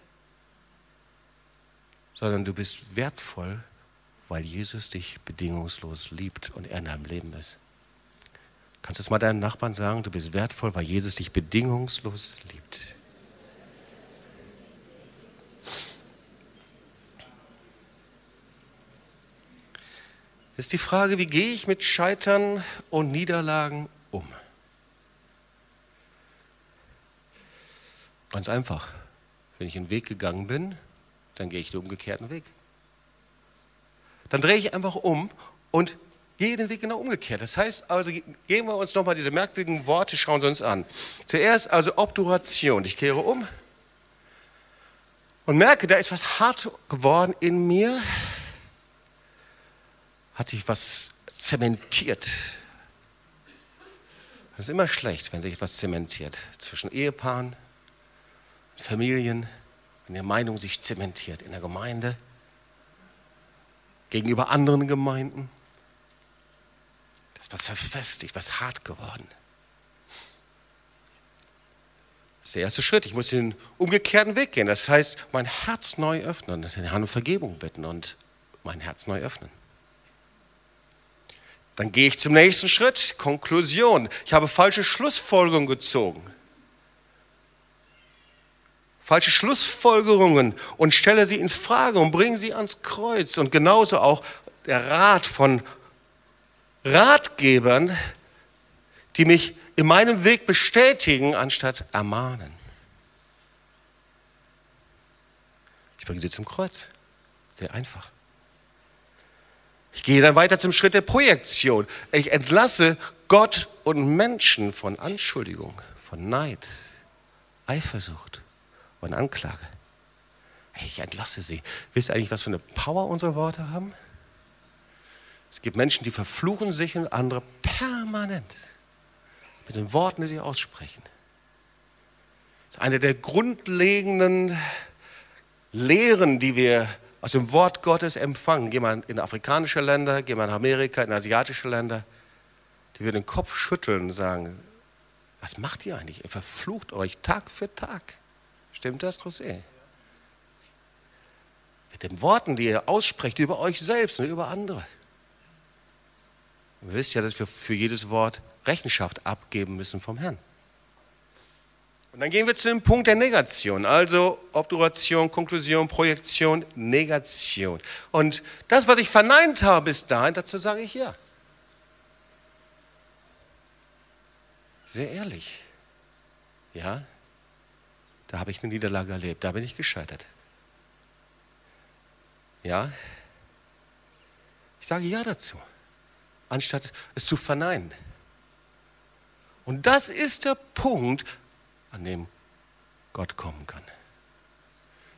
sondern du bist wertvoll, weil Jesus dich bedingungslos liebt und er in deinem Leben ist. Kannst du es mal deinen Nachbarn sagen, du bist wertvoll, weil Jesus dich bedingungslos liebt. ist die Frage, wie gehe ich mit Scheitern und Niederlagen um? Ganz einfach. Wenn ich einen Weg gegangen bin, dann gehe ich den umgekehrten Weg. Dann drehe ich einfach um und gehe den Weg genau umgekehrt. Das heißt also, gehen wir uns nochmal diese merkwürdigen Worte, schauen Sie uns an. Zuerst also Obturation. Ich kehre um und merke, da ist was hart geworden in mir hat sich was zementiert. Das ist immer schlecht, wenn sich etwas zementiert. Zwischen Ehepaaren, Familien, wenn die Meinung sich zementiert. In der Gemeinde, gegenüber anderen Gemeinden. Das ist was verfestigt, was hart geworden. Das ist der erste Schritt. Ich muss den umgekehrten Weg gehen. Das heißt, mein Herz neu öffnen, den Herrn um Vergebung bitten und mein Herz neu öffnen. Dann gehe ich zum nächsten Schritt, Konklusion. Ich habe falsche Schlussfolgerungen gezogen. Falsche Schlussfolgerungen und stelle sie in Frage und bringe sie ans Kreuz. Und genauso auch der Rat von Ratgebern, die mich in meinem Weg bestätigen, anstatt ermahnen. Ich bringe sie zum Kreuz. Sehr einfach. Ich gehe dann weiter zum Schritt der Projektion. Ich entlasse Gott und Menschen von Anschuldigung, von Neid, Eifersucht und Anklage. Ich entlasse sie. Wisst ihr eigentlich, was für eine Power unsere Worte haben? Es gibt Menschen, die verfluchen sich und andere permanent mit den Worten, die sie aussprechen. Das ist eine der grundlegenden Lehren, die wir aus dem Wort Gottes empfangen. Geh mal in afrikanische Länder, geh mal in Amerika, in asiatische Länder. Die würden den Kopf schütteln und sagen, was macht ihr eigentlich? Ihr verflucht euch Tag für Tag. Stimmt das, José? Mit den Worten, die ihr aussprecht über euch selbst und über andere. Und ihr wisst ja, dass wir für jedes Wort Rechenschaft abgeben müssen vom Herrn. Und dann gehen wir zu dem Punkt der Negation, also Obturation, Konklusion, Projektion, Negation. Und das, was ich verneint habe bis dahin, dazu sage ich ja. Sehr ehrlich. Ja, da habe ich eine Niederlage erlebt, da bin ich gescheitert. Ja, ich sage ja dazu, anstatt es zu verneinen. Und das ist der Punkt, an dem Gott kommen kann.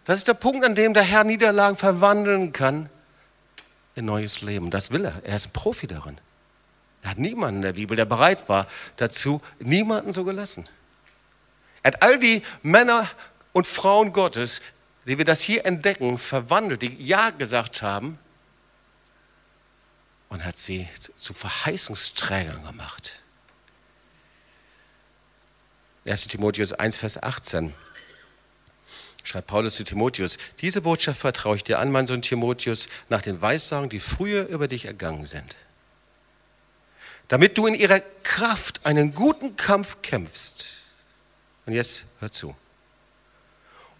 Das ist der Punkt, an dem der Herr Niederlagen verwandeln kann in neues Leben. Das will er. Er ist ein Profi darin. Er hat niemanden in der Bibel, der bereit war dazu, niemanden so gelassen. Er hat all die Männer und Frauen Gottes, die wir das hier entdecken, verwandelt, die Ja gesagt haben und hat sie zu Verheißungsträgern gemacht. 1 Timotheus 1, Vers 18 schreibt Paulus zu Timotheus, diese Botschaft vertraue ich dir an, mein Sohn Timotheus, nach den Weissagen, die früher über dich ergangen sind. Damit du in ihrer Kraft einen guten Kampf kämpfst. Und jetzt hör zu.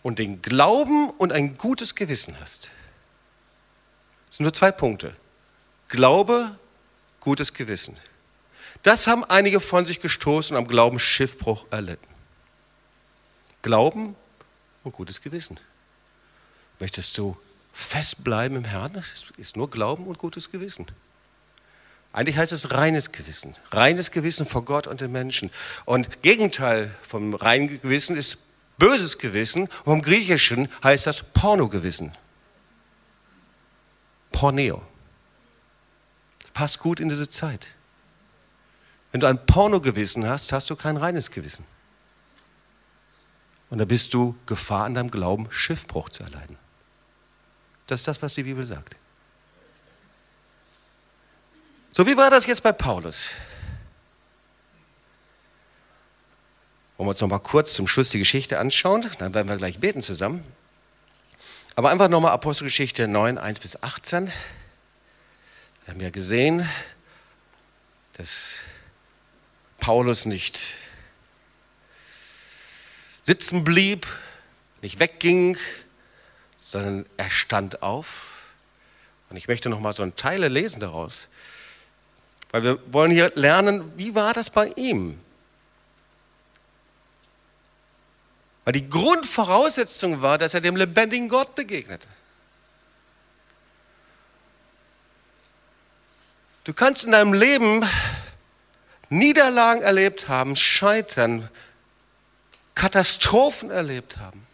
Und den Glauben und ein gutes Gewissen hast. Das sind nur zwei Punkte. Glaube, gutes Gewissen. Das haben einige von sich gestoßen und am Glauben Schiffbruch erlitten. Glauben und gutes Gewissen. Möchtest du festbleiben im Herrn? Das ist nur Glauben und gutes Gewissen. Eigentlich heißt es reines Gewissen. Reines Gewissen vor Gott und den Menschen. Und Gegenteil vom reinen Gewissen ist böses Gewissen. vom Griechischen heißt das Pornogewissen. Porneo. Passt gut in diese Zeit. Wenn du ein Pornogewissen hast, hast du kein reines Gewissen. Und da bist du Gefahr in deinem Glauben, Schiffbruch zu erleiden. Das ist das, was die Bibel sagt. So, wie war das jetzt bei Paulus? Wollen wir uns noch mal kurz zum Schluss die Geschichte anschauen? Dann werden wir gleich beten zusammen. Aber einfach nochmal Apostelgeschichte 9, 1 bis 18. Wir haben ja gesehen, dass Paulus nicht sitzen blieb, nicht wegging, sondern er stand auf. Und ich möchte noch mal so ein Teile lesen daraus, weil wir wollen hier lernen, wie war das bei ihm? Weil die Grundvoraussetzung war, dass er dem lebendigen Gott begegnete. Du kannst in deinem Leben Niederlagen erlebt haben, Scheitern, Katastrophen erlebt haben.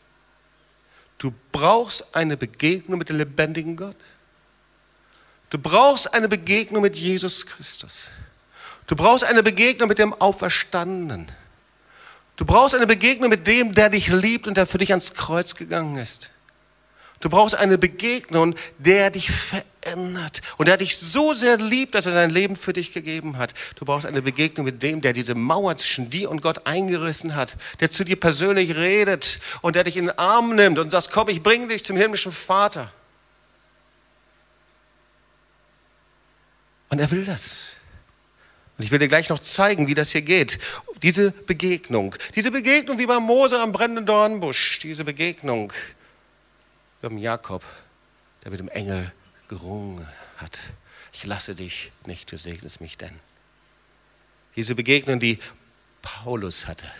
Du brauchst eine Begegnung mit dem lebendigen Gott. Du brauchst eine Begegnung mit Jesus Christus. Du brauchst eine Begegnung mit dem Auferstandenen. Du brauchst eine Begegnung mit dem, der dich liebt und der für dich ans Kreuz gegangen ist. Du brauchst eine Begegnung, der dich verändert und der dich so sehr liebt, dass er sein Leben für dich gegeben hat. Du brauchst eine Begegnung mit dem, der diese Mauer zwischen dir und Gott eingerissen hat, der zu dir persönlich redet und der dich in den Arm nimmt und sagt, komm, ich bringe dich zum himmlischen Vater. Und er will das. Und ich will dir gleich noch zeigen, wie das hier geht. Diese Begegnung. Diese Begegnung wie bei Mose am brennenden Dornbusch. Diese Begegnung haben Jakob, der mit dem Engel gerungen hat. Ich lasse dich nicht, du segnest mich denn. Diese Begegnung, die Paulus hatte.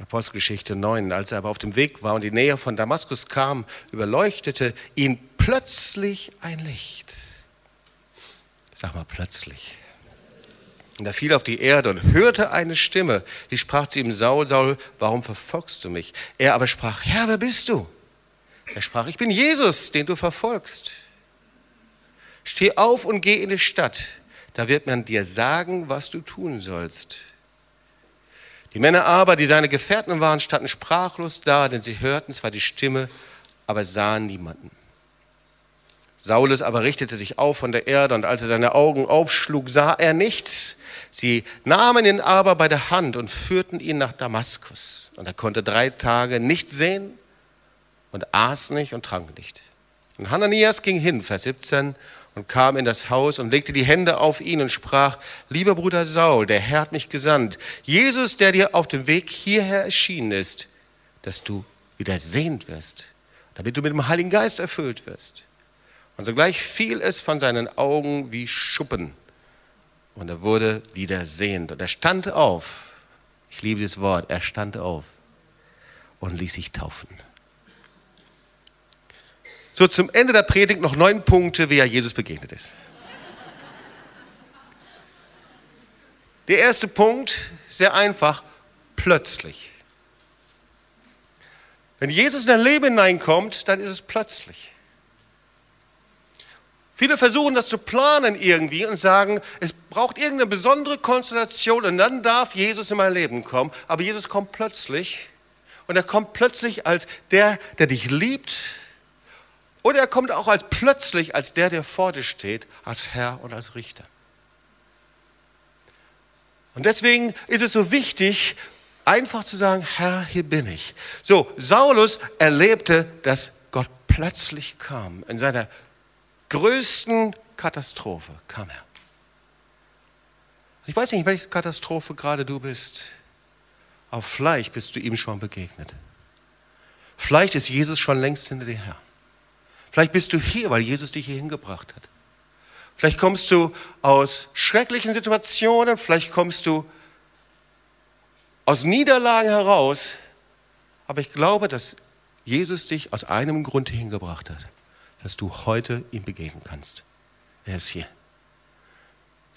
Apostelgeschichte 9, als er aber auf dem Weg war und die Nähe von Damaskus kam, überleuchtete ihn plötzlich ein Licht. Sag mal plötzlich. Und er fiel auf die Erde und hörte eine Stimme, die sprach zu ihm, Saul, Saul, warum verfolgst du mich? Er aber sprach, Herr, wer bist du? Er sprach, ich bin Jesus, den du verfolgst. Steh auf und geh in die Stadt, da wird man dir sagen, was du tun sollst. Die Männer aber, die seine Gefährten waren, standen sprachlos da, denn sie hörten zwar die Stimme, aber sahen niemanden. Saulus aber richtete sich auf von der Erde und als er seine Augen aufschlug, sah er nichts. Sie nahmen ihn aber bei der Hand und führten ihn nach Damaskus. Und er konnte drei Tage nicht sehen und aß nicht und trank nicht. Und Hananias ging hin, Vers 17, und kam in das Haus und legte die Hände auf ihn und sprach, lieber Bruder Saul, der Herr hat mich gesandt, Jesus, der dir auf dem Weg hierher erschienen ist, dass du wieder sehend wirst, damit du mit dem Heiligen Geist erfüllt wirst. Und sogleich fiel es von seinen Augen wie Schuppen. Und er wurde wieder sehend. Und er stand auf. Ich liebe das Wort. Er stand auf und ließ sich taufen. So, zum Ende der Predigt noch neun Punkte, wie er Jesus begegnet ist. Der erste Punkt, sehr einfach, plötzlich. Wenn Jesus in dein Leben hineinkommt, dann ist es plötzlich. Viele versuchen das zu planen irgendwie und sagen, es braucht irgendeine besondere Konstellation und dann darf Jesus in mein Leben kommen. Aber Jesus kommt plötzlich und er kommt plötzlich als der, der dich liebt. Oder er kommt auch als plötzlich als der, der vor dir steht, als Herr und als Richter. Und deswegen ist es so wichtig, einfach zu sagen, Herr, hier bin ich. So, Saulus erlebte, dass Gott plötzlich kam in seiner größten Katastrophe kam er. Ich weiß nicht, welche Katastrophe gerade du bist, aber vielleicht bist du ihm schon begegnet. Vielleicht ist Jesus schon längst hinter dir her. Vielleicht bist du hier, weil Jesus dich hier hingebracht hat. Vielleicht kommst du aus schrecklichen Situationen, vielleicht kommst du aus Niederlagen heraus, aber ich glaube, dass Jesus dich aus einem Grund hingebracht hat dass du heute ihm begegnen kannst. Er ist hier.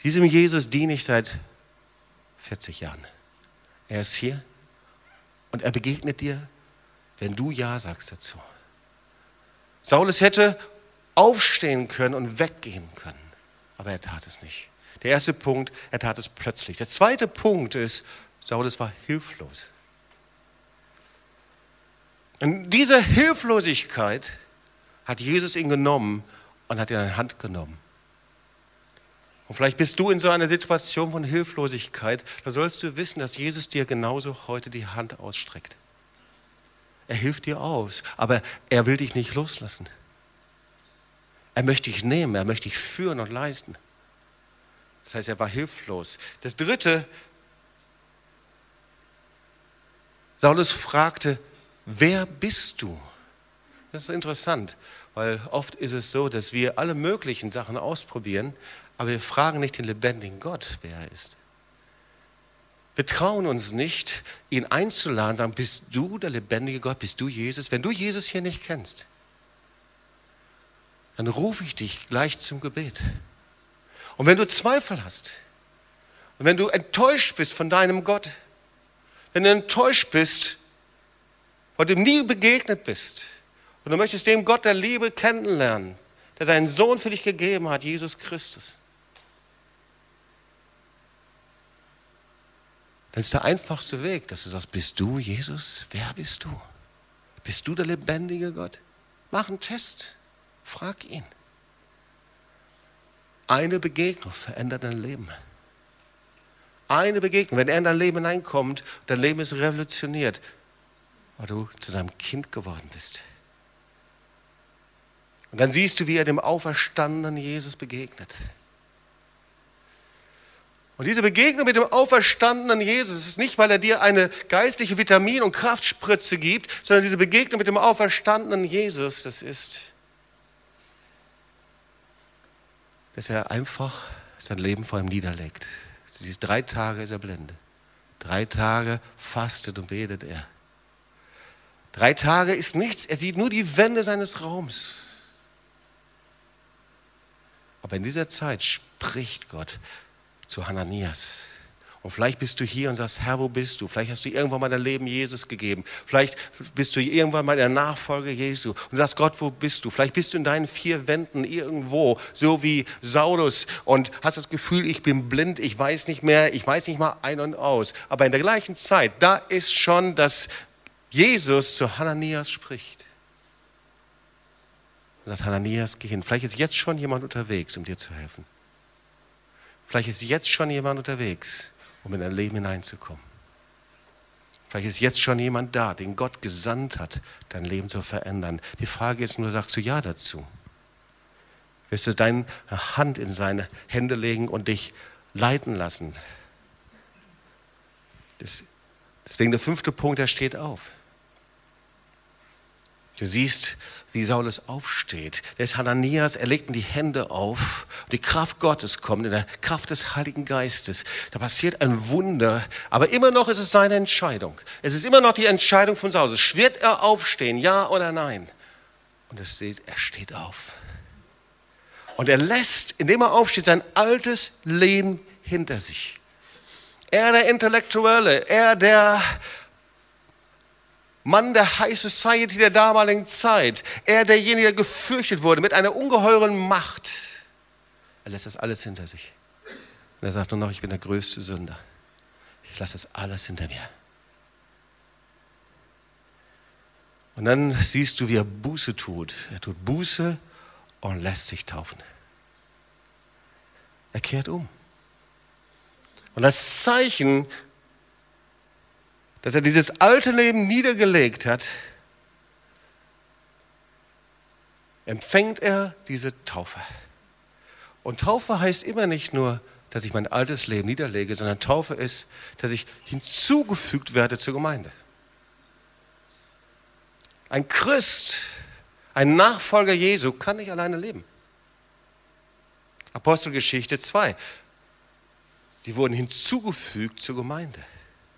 Diesem Jesus diene ich seit 40 Jahren. Er ist hier und er begegnet dir, wenn du Ja sagst dazu. Saulus hätte aufstehen können und weggehen können, aber er tat es nicht. Der erste Punkt, er tat es plötzlich. Der zweite Punkt ist, Saulus war hilflos. Und diese Hilflosigkeit hat Jesus ihn genommen und hat ihn in die Hand genommen. Und vielleicht bist du in so einer Situation von Hilflosigkeit, da sollst du wissen, dass Jesus dir genauso heute die Hand ausstreckt. er hilft dir aus, aber er will dich nicht loslassen. Er möchte dich nehmen, er möchte dich führen und leisten. Das heißt, er war hilflos. Das dritte, Saulus fragte, wer bist du? Das ist interessant, weil oft ist es so, dass wir alle möglichen Sachen ausprobieren, aber wir fragen nicht den lebendigen Gott, wer er ist. Wir trauen uns nicht, ihn einzuladen, sagen, bist du der lebendige Gott, bist du Jesus? Wenn du Jesus hier nicht kennst, dann rufe ich dich gleich zum Gebet. Und wenn du Zweifel hast, und wenn du enttäuscht bist von deinem Gott, wenn du enttäuscht bist, du ihm nie begegnet bist, und du möchtest den Gott der Liebe kennenlernen, der seinen Sohn für dich gegeben hat, Jesus Christus, dann ist der einfachste Weg, dass du sagst, bist du Jesus? Wer bist du? Bist du der lebendige Gott? Mach einen Test. Frag ihn. Eine Begegnung verändert dein Leben. Eine Begegnung, wenn er in dein Leben hineinkommt, dein Leben ist revolutioniert, weil du zu seinem Kind geworden bist. Und dann siehst du, wie er dem auferstandenen Jesus begegnet. Und diese Begegnung mit dem auferstandenen Jesus ist nicht, weil er dir eine geistliche Vitamin- und Kraftspritze gibt, sondern diese Begegnung mit dem auferstandenen Jesus, das ist, dass er einfach sein Leben vor ihm niederlegt. Du siehst, drei Tage ist er blinde. Drei Tage fastet und betet er. Drei Tage ist nichts, er sieht nur die Wände seines Raums. Aber in dieser Zeit spricht Gott zu Hananias. Und vielleicht bist du hier und sagst, Herr, wo bist du? Vielleicht hast du irgendwann mal dein Leben Jesus gegeben. Vielleicht bist du irgendwann mal der Nachfolge Jesu und sagst, Gott, wo bist du? Vielleicht bist du in deinen vier Wänden irgendwo, so wie Saulus und hast das Gefühl, ich bin blind, ich weiß nicht mehr, ich weiß nicht mal ein und aus. Aber in der gleichen Zeit, da ist schon, dass Jesus zu Hananias spricht. Und sagt, Hananias, geh hin. Vielleicht ist jetzt schon jemand unterwegs, um dir zu helfen. Vielleicht ist jetzt schon jemand unterwegs, um in dein Leben hineinzukommen. Vielleicht ist jetzt schon jemand da, den Gott gesandt hat, dein Leben zu verändern. Die Frage ist nur, sagst du Ja dazu? Wirst du deine Hand in seine Hände legen und dich leiten lassen? deswegen der fünfte Punkt, der steht auf. Du siehst, wie Saulus aufsteht. Der ist Hananias, er legt ihm die Hände auf. Die Kraft Gottes kommt, in der Kraft des Heiligen Geistes. Da passiert ein Wunder, aber immer noch ist es seine Entscheidung. Es ist immer noch die Entscheidung von Saulus. Wird er aufstehen, ja oder nein? Und er steht, er steht auf. Und er lässt, indem er aufsteht, sein altes Leben hinter sich. Er der Intellektuelle, er der Mann der High Society der damaligen Zeit, er derjenige, der gefürchtet wurde mit einer ungeheuren Macht. Er lässt das alles hinter sich. Und er sagt nur noch, ich bin der größte Sünder. Ich lasse das alles hinter mir. Und dann siehst du, wie er Buße tut. Er tut Buße und lässt sich taufen. Er kehrt um. Und das Zeichen dass er dieses alte Leben niedergelegt hat, empfängt er diese Taufe. Und Taufe heißt immer nicht nur, dass ich mein altes Leben niederlege, sondern Taufe ist, dass ich hinzugefügt werde zur Gemeinde. Ein Christ, ein Nachfolger Jesu kann nicht alleine leben. Apostelgeschichte 2. Sie wurden hinzugefügt zur Gemeinde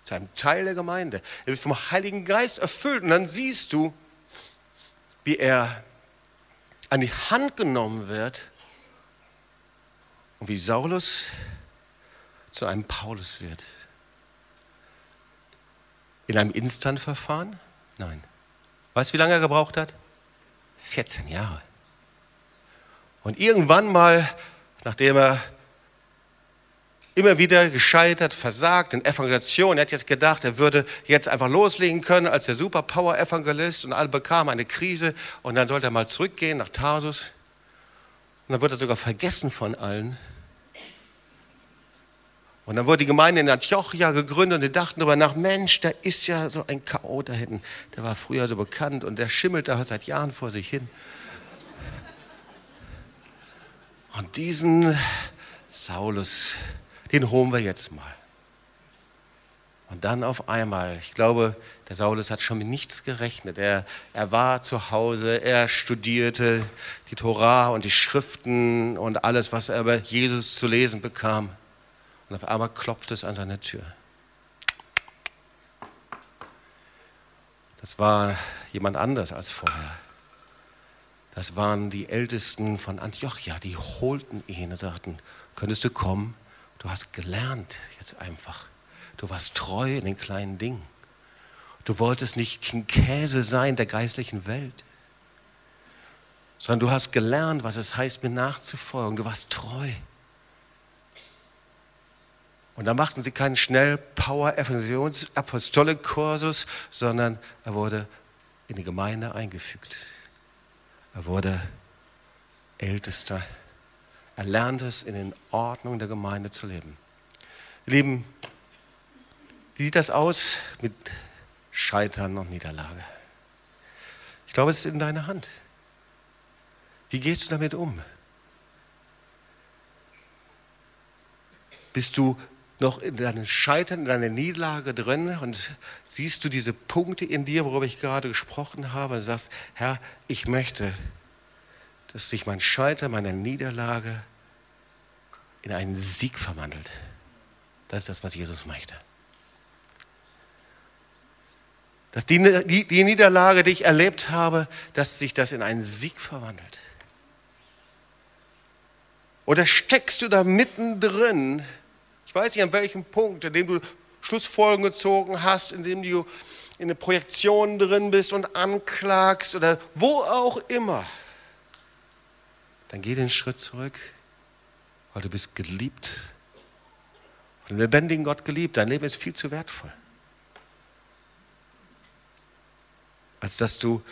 zu einem Teil der Gemeinde. Er wird vom Heiligen Geist erfüllt und dann siehst du, wie er an die Hand genommen wird und wie Saulus zu einem Paulus wird. In einem Instantverfahren? Nein. Weißt du, wie lange er gebraucht hat? 14 Jahre. Und irgendwann mal, nachdem er immer wieder gescheitert, versagt in Evangelisation. Er hat jetzt gedacht, er würde jetzt einfach loslegen können als der Superpower-Evangelist und alle bekamen eine Krise und dann sollte er mal zurückgehen nach Tarsus. Und dann wird er sogar vergessen von allen. Und dann wurde die Gemeinde in Antiochia gegründet und die dachten darüber nach, Mensch, da ist ja so ein K.O. da hinten. Der war früher so bekannt und der schimmelt da seit Jahren vor sich hin. Und diesen Saulus, den holen wir jetzt mal. Und dann auf einmal, ich glaube, der Saulus hat schon mit nichts gerechnet. Er, er war zu Hause, er studierte die Torah und die Schriften und alles, was er über Jesus zu lesen bekam. Und auf einmal klopft es an seine Tür. Das war jemand anders als vorher. Das waren die Ältesten von Antiochia, die holten ihn und sagten, könntest du kommen? Du hast gelernt jetzt einfach. Du warst treu in den kleinen Dingen. Du wolltest nicht Käse sein der geistlichen Welt, sondern du hast gelernt, was es heißt, mir nachzufolgen. Du warst treu. Und dann machten sie keinen schnell Power Apostolik Kursus, sondern er wurde in die Gemeinde eingefügt. Er wurde Ältester. Er lernte es, in den Ordnungen der Gemeinde zu leben. Lieben, wie sieht das aus mit Scheitern und Niederlage? Ich glaube, es ist in deiner Hand. Wie gehst du damit um? Bist du noch in deinem Scheitern, in deiner Niederlage drin und siehst du diese Punkte in dir, worüber ich gerade gesprochen habe, und sagst, Herr, ich möchte, dass sich mein Scheitern, meine Niederlage in einen Sieg verwandelt. Das ist das, was Jesus möchte. dass die, die, die Niederlage, die ich erlebt habe, dass sich das in einen Sieg verwandelt. Oder steckst du da mittendrin? Ich weiß nicht, an welchem Punkt, an dem du Schlussfolgerungen gezogen hast, in dem du in eine Projektion drin bist und anklagst oder wo auch immer. Dann geh den Schritt zurück, weil du bist geliebt. Von dem lebendigen Gott geliebt. Dein Leben ist viel zu wertvoll. als dass du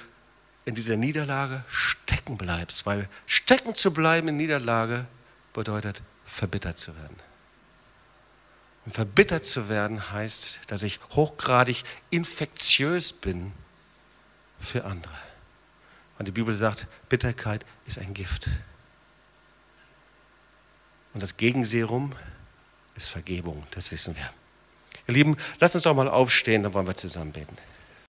in dieser Niederlage stecken bleibst, weil stecken zu bleiben in Niederlage bedeutet, verbittert zu werden. Und verbittert zu werden heißt, dass ich hochgradig infektiös bin für andere. Und die Bibel sagt, Bitterkeit ist ein Gift. Und das Gegenserum ist Vergebung, das wissen wir. Ihr Lieben, lasst uns doch mal aufstehen, dann wollen wir zusammen beten.